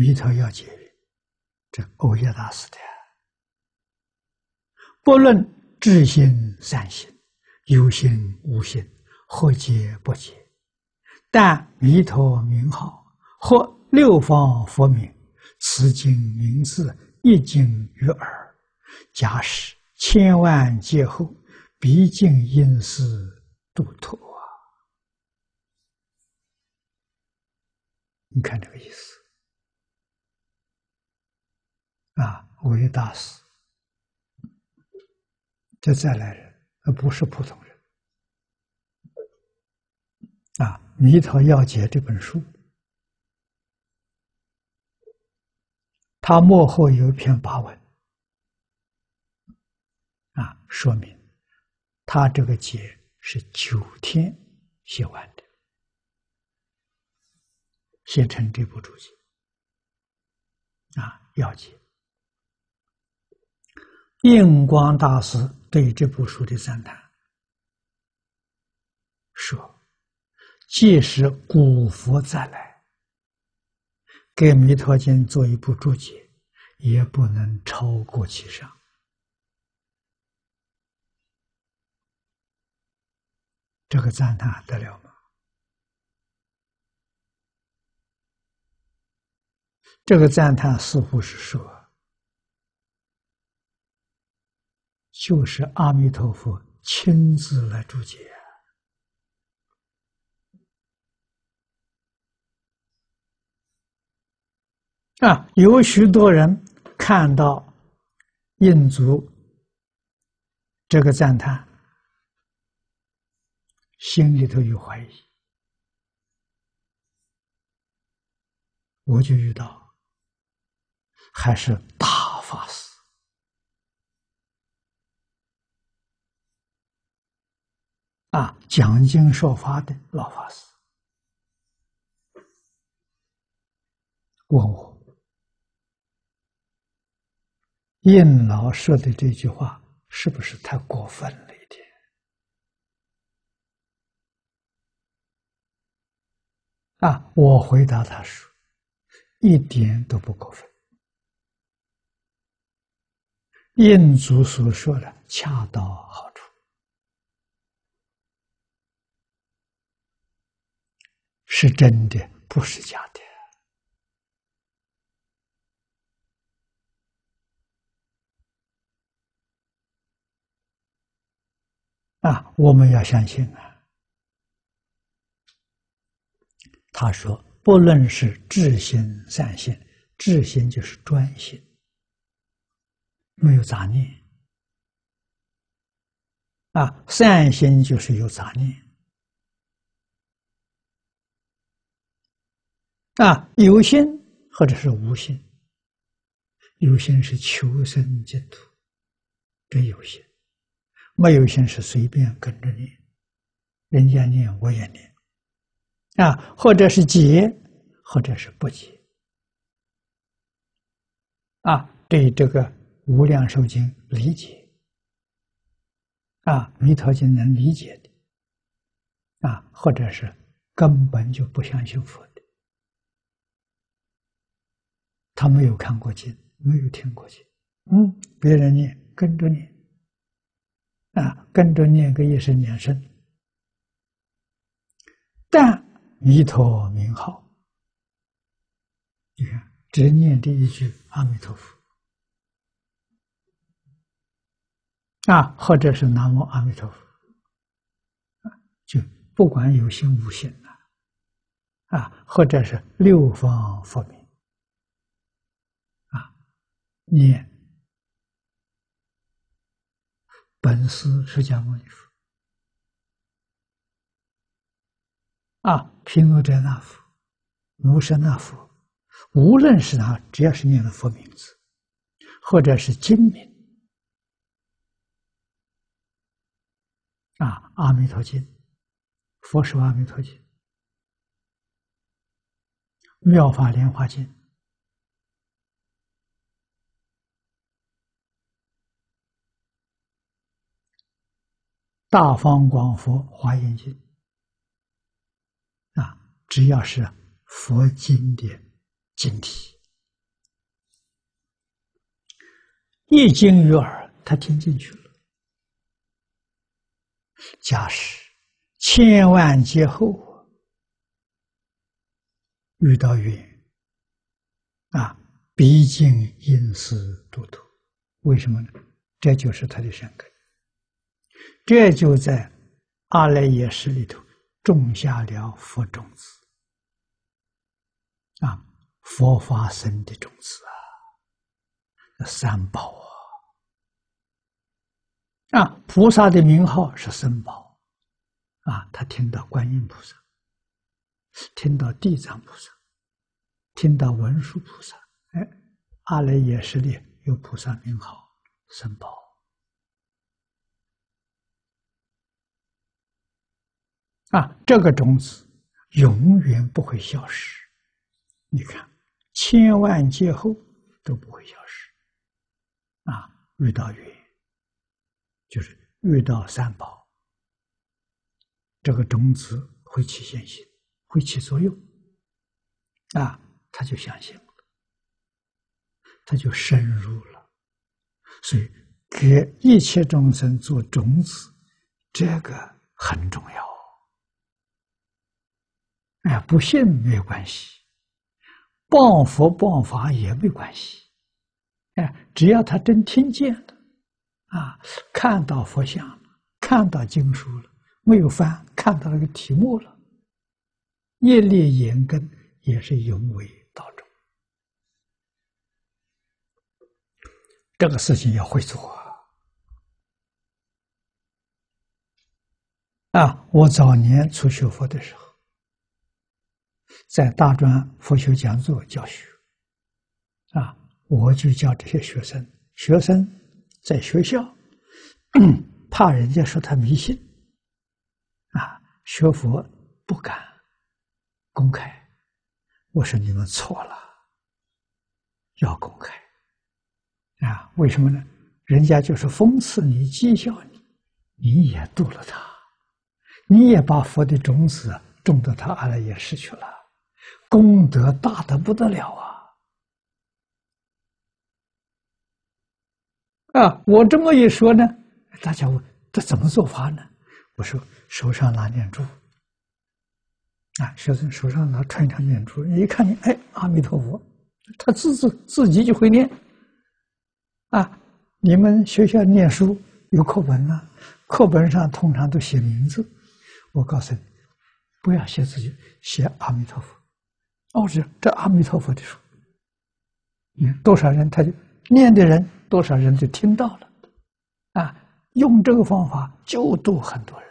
弥陀要解这欧耶大师的，不论智心善心，有心无心，或解不解，但弥陀名号或六方佛名，此经名字一经于耳，假使千万劫后，毕竟因是度脱啊！你看这个意思。啊，伟大师，这再来人，而不是普通人。啊，《弥陀要解》这本书，他幕后有一篇跋文，啊，说明他这个解是九天写完的，写成这部注解。啊，要解。印光大师对这部书的赞叹说：“即使古佛再来，给《弥陀经》做一部注解，也不能超过其上。”这个赞叹得了吗？这个赞叹似乎是说。就是阿弥陀佛亲自来注解啊！有许多人看到印足这个赞叹，心里头有怀疑，我就遇到还是大法师。啊，讲经说法的老法师问我：“印老说的这句话是不是太过分了一点？”啊，我回答他说：“一点都不过分。印祖所说的恰到好处是真的，不是假的。啊，我们要相信啊。他说，不论是智心、善心，智心就是专心，没有杂念；啊，善心就是有杂念。啊，有心或者是无心，有心是求生净土，这有心；没有心是随便跟着念，人家念我也念，啊，或者是解，或者是不解，啊，对这个《无量寿经》理解，啊，《弥陀经》能理解的，啊，或者是根本就不相信佛。他没有看过经，没有听过经，嗯，别人念跟着念，啊，跟着念个一声两声，但弥陀名号，你看只念这一句阿弥陀佛，啊，或者是南无阿弥陀佛，啊，就不管有心无心啊，啊，或者是六方佛名。念。本师释迦牟尼佛。啊，毗卢遮那佛、摩舍那佛，无论是哪，只要是念了佛名字，或者是经名。啊，《阿弥陀经》、《佛说阿弥陀经》、《妙法莲华经》。《大方广佛华严经》啊，只要是佛经的经体，一经于耳，他听进去了。假使千万劫后遇到云啊，毕竟因思独特，为什么呢？这就是他的深刻。这就在阿赖耶识里头种下了佛种子啊，佛法生的种子啊，三宝啊，啊，菩萨的名号是三宝啊，他听到观音菩萨，听到地藏菩萨，听到文殊菩萨，哎，阿赖耶识里有菩萨名号。三宝啊，这个种子永远不会消失。你看，千万劫后都不会消失。啊，遇到缘，就是遇到三宝，这个种子会起现行，会起作用。啊，他就相信了，他就深入了。所以，给一切众生做种子，这个很重要。哎，不信没有关系，谤佛谤法也没关系。哎，只要他真听见了，啊，看到佛像了，看到经书了，没有翻，看到那个题目了，业力严根也是永为道中。这个事情要会做啊！我早年初学佛的时候，在大专佛学讲座教学，啊，我就教这些学生，学生在学校怕人家说他迷信，啊，学佛不敢公开，我说你们错了，要公开。啊，为什么呢？人家就是讽刺你、讥笑你，你也度了他，你也把佛的种子种到他阿赖耶识去了，功德大的不得了啊！啊，我这么一说呢，大家问这怎么做法呢？我说手上拿念珠，啊，学生手上拿串串念珠，一看你，哎，阿弥陀佛，他自自自己就会念。啊，你们学校念书有课本啊，课本上通常都写名字。我告诉你，不要写自己，写阿弥陀佛。哦，这这阿弥陀佛的书，你多少人他就念的人，多少人就听到了。啊，用这个方法就度很多人。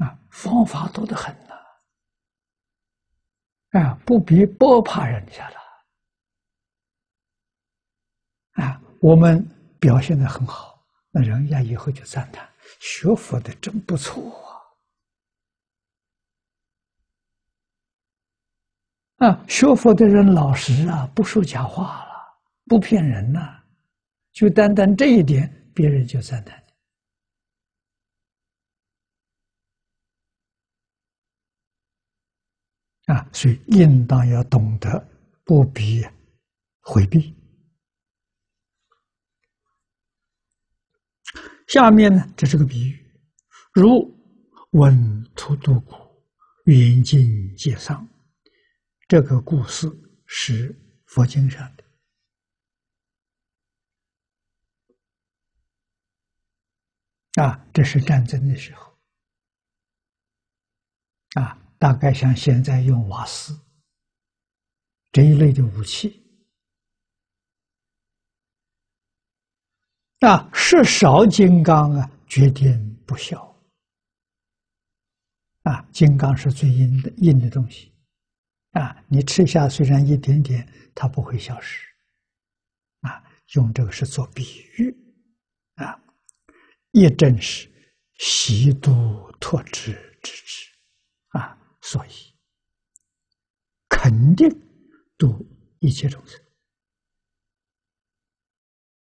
啊，方法多得很呐。啊，不比不怕人家了。啊，我们表现的很好，那人家以后就赞叹学佛的真不错啊！啊，学佛的人老实啊，不说假话了，不骗人呐，就单单这一点，别人就赞叹啊，所以应当要懂得不必回避。下面呢，这是个比喻，如稳土度谷，远近皆上。这个故事是佛经上的啊，这是战争的时候啊，大概像现在用瓦斯这一类的武器。啊，是少金刚啊，决定不小。啊，金刚是最硬的硬的东西，啊，你吃下虽然一点点，它不会消失。啊，用这个是做比喻，啊，也正是习度脱之之之，啊，所以肯定度一切众生。